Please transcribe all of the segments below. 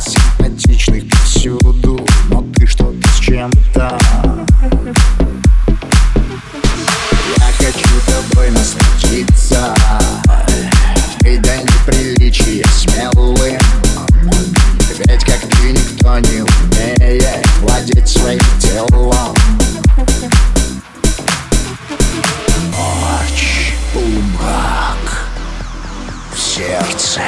Симпатичных повсюду Но ты что-то с чем-то. Я хочу тобой насладиться. И до неприличия смелым Ведь как ты никто не умеет Владеть своим телом. Ночь, полумрак в сердце.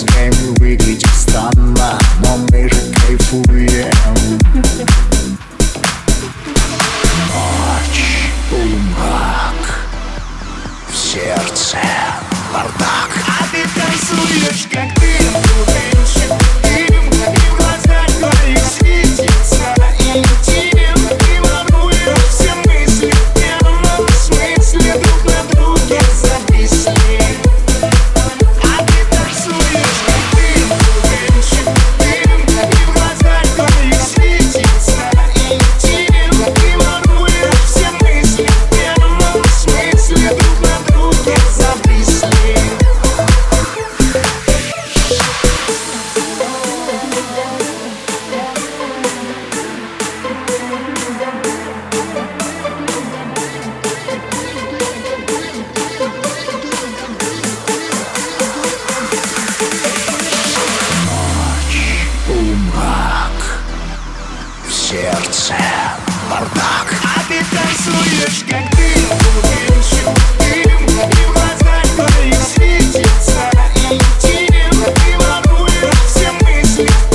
с ними выглядит странно Но мы же кайфуем. Ночь, полумрак В сердце бардак. А ты танцуешь, как Thank you.